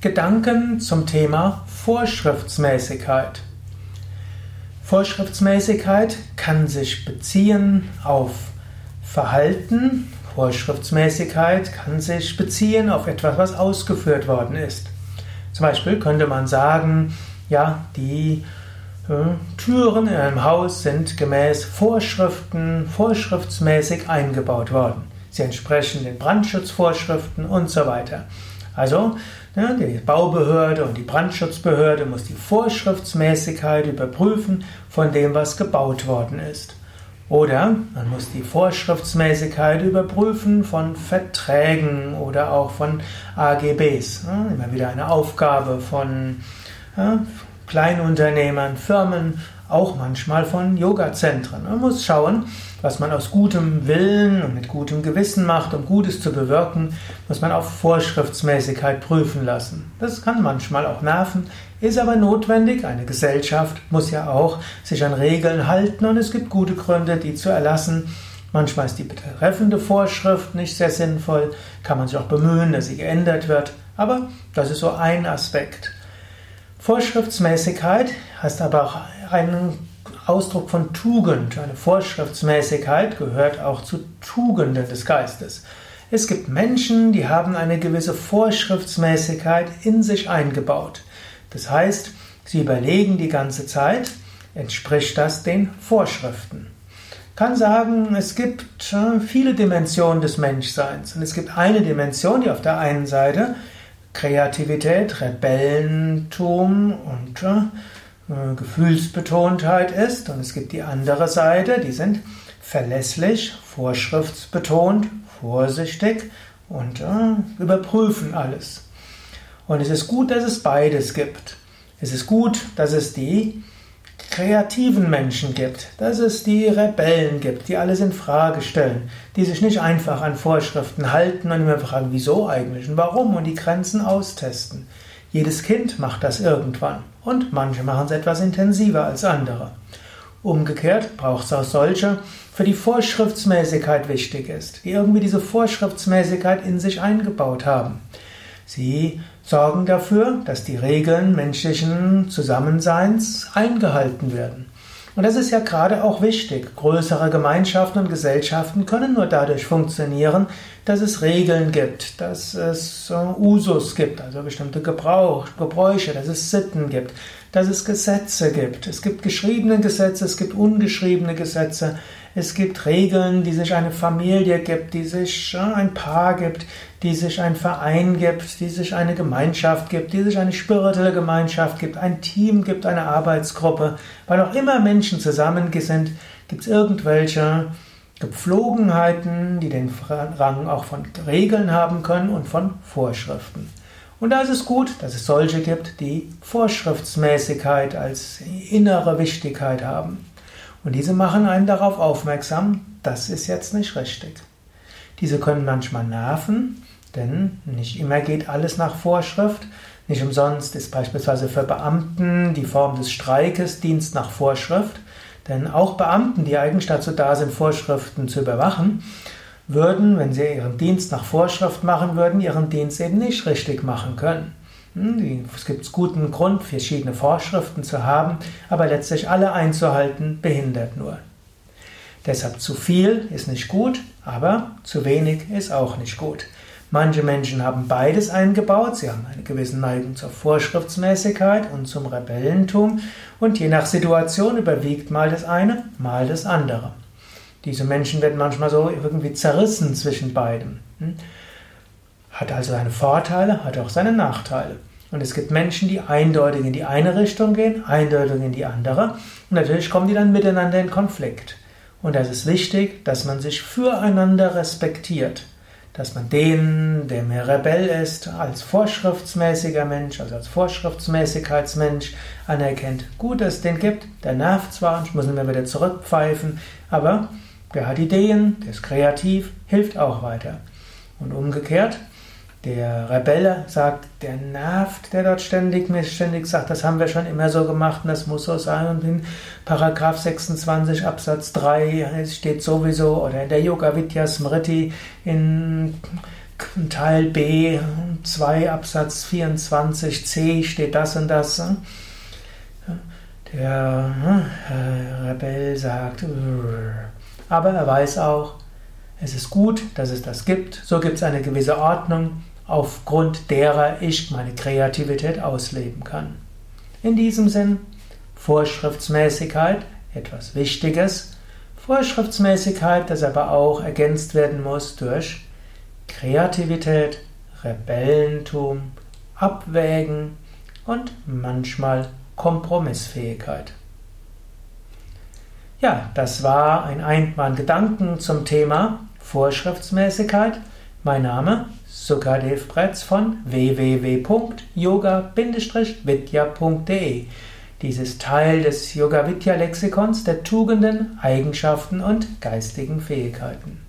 Gedanken zum Thema Vorschriftsmäßigkeit. Vorschriftsmäßigkeit kann sich beziehen auf Verhalten. Vorschriftsmäßigkeit kann sich beziehen auf etwas, was ausgeführt worden ist. Zum Beispiel könnte man sagen, ja, die äh, Türen in einem Haus sind gemäß Vorschriften vorschriftsmäßig eingebaut worden. Sie entsprechen den Brandschutzvorschriften und so weiter. Also ja, die Baubehörde und die Brandschutzbehörde muss die Vorschriftsmäßigkeit überprüfen von dem, was gebaut worden ist. Oder man muss die Vorschriftsmäßigkeit überprüfen von Verträgen oder auch von AGBs. Ja, immer wieder eine Aufgabe von ja, Kleinunternehmern, Firmen, auch manchmal von Yoga-Zentren. Man muss schauen, was man aus gutem Willen und mit gutem Gewissen macht, um Gutes zu bewirken, muss man auf Vorschriftsmäßigkeit prüfen lassen. Das kann manchmal auch nerven, ist aber notwendig. Eine Gesellschaft muss ja auch sich an Regeln halten und es gibt gute Gründe, die zu erlassen. Manchmal ist die betreffende Vorschrift nicht sehr sinnvoll, kann man sich auch bemühen, dass sie geändert wird, aber das ist so ein Aspekt. Vorschriftsmäßigkeit heißt aber auch einen Ausdruck von Tugend. Eine Vorschriftsmäßigkeit gehört auch zu Tugenden des Geistes. Es gibt Menschen, die haben eine gewisse Vorschriftsmäßigkeit in sich eingebaut. Das heißt, sie überlegen die ganze Zeit, entspricht das den Vorschriften. Kann sagen, es gibt äh, viele Dimensionen des Menschseins und es gibt eine Dimension, die auf der einen Seite Kreativität, Rebellentum und äh, Gefühlsbetontheit ist. Und es gibt die andere Seite, die sind verlässlich, vorschriftsbetont, vorsichtig und äh, überprüfen alles. Und es ist gut, dass es beides gibt. Es ist gut, dass es die kreativen Menschen gibt, dass es die Rebellen gibt, die alles in Frage stellen, die sich nicht einfach an Vorschriften halten und immer fragen, wieso eigentlich und warum und die Grenzen austesten. Jedes Kind macht das irgendwann und manche machen es etwas intensiver als andere. Umgekehrt braucht es auch solche, für die Vorschriftsmäßigkeit wichtig ist, die irgendwie diese Vorschriftsmäßigkeit in sich eingebaut haben. Sie sorgen dafür, dass die Regeln menschlichen Zusammenseins eingehalten werden. Und das ist ja gerade auch wichtig. Größere Gemeinschaften und Gesellschaften können nur dadurch funktionieren, dass es Regeln gibt, dass es Usus gibt, also bestimmte Gebrauch, Gebräuche, dass es Sitten gibt, dass es Gesetze gibt. Es gibt geschriebene Gesetze, es gibt ungeschriebene Gesetze, es gibt Regeln, die sich eine Familie gibt, die sich ein Paar gibt, die sich ein Verein gibt, die sich eine Gemeinschaft gibt, die sich eine spirituelle Gemeinschaft gibt, ein Team gibt, eine Arbeitsgruppe. Weil auch immer Menschen zusammen sind, gibt es irgendwelche Gepflogenheiten, die den Rang auch von Regeln haben können und von Vorschriften. Und da ist es gut, dass es solche gibt, die Vorschriftsmäßigkeit als innere Wichtigkeit haben. Und diese machen einen darauf aufmerksam, das ist jetzt nicht richtig. Diese können manchmal nerven, denn nicht immer geht alles nach Vorschrift. Nicht umsonst ist beispielsweise für Beamten die Form des Streikes Dienst nach Vorschrift. Denn auch Beamten, die eigentlich dazu da sind, Vorschriften zu überwachen, würden, wenn sie ihren Dienst nach Vorschrift machen würden, ihren Dienst eben nicht richtig machen können. Hm, es gibt guten Grund, verschiedene Vorschriften zu haben, aber letztlich alle einzuhalten, behindert nur. Deshalb zu viel ist nicht gut, aber zu wenig ist auch nicht gut. Manche Menschen haben beides eingebaut, sie haben eine gewisse Neigung zur Vorschriftsmäßigkeit und zum Rebellentum und je nach Situation überwiegt mal das eine, mal das andere. Diese Menschen werden manchmal so irgendwie zerrissen zwischen beidem. Hat also seine Vorteile, hat auch seine Nachteile. Und es gibt Menschen, die eindeutig in die eine Richtung gehen, eindeutig in die andere. Und natürlich kommen die dann miteinander in Konflikt. Und das ist wichtig, dass man sich füreinander respektiert. Dass man den, der mehr Rebell ist, als vorschriftsmäßiger Mensch, also als Vorschriftsmäßigkeitsmensch anerkennt. Gut, dass es den gibt, der nervt zwar, ich muss ihn immer wieder zurückpfeifen, aber der hat Ideen, der ist kreativ, hilft auch weiter. Und umgekehrt, der Rebelle sagt, der nervt, der dort ständig, mir ständig sagt, das haben wir schon immer so gemacht und das muss so sein. Und in Paragraph 26 Absatz 3 steht sowieso, oder in der Yoga Vidya Smriti in Teil B 2 Absatz 24c steht das und das. Der Rebell sagt, aber er weiß auch, es ist gut, dass es das gibt. So gibt es eine gewisse Ordnung, aufgrund derer ich meine Kreativität ausleben kann. In diesem Sinn, Vorschriftsmäßigkeit, etwas Wichtiges. Vorschriftsmäßigkeit, das aber auch ergänzt werden muss durch Kreativität, Rebellentum, Abwägen und manchmal Kompromissfähigkeit. Ja, das war ein Einmal Gedanken zum Thema Vorschriftsmäßigkeit. Mein Name Sukadev Bretz von www.yoga-vidya.de. Dies ist Teil des Yoga Vidya Lexikons der Tugenden, Eigenschaften und geistigen Fähigkeiten.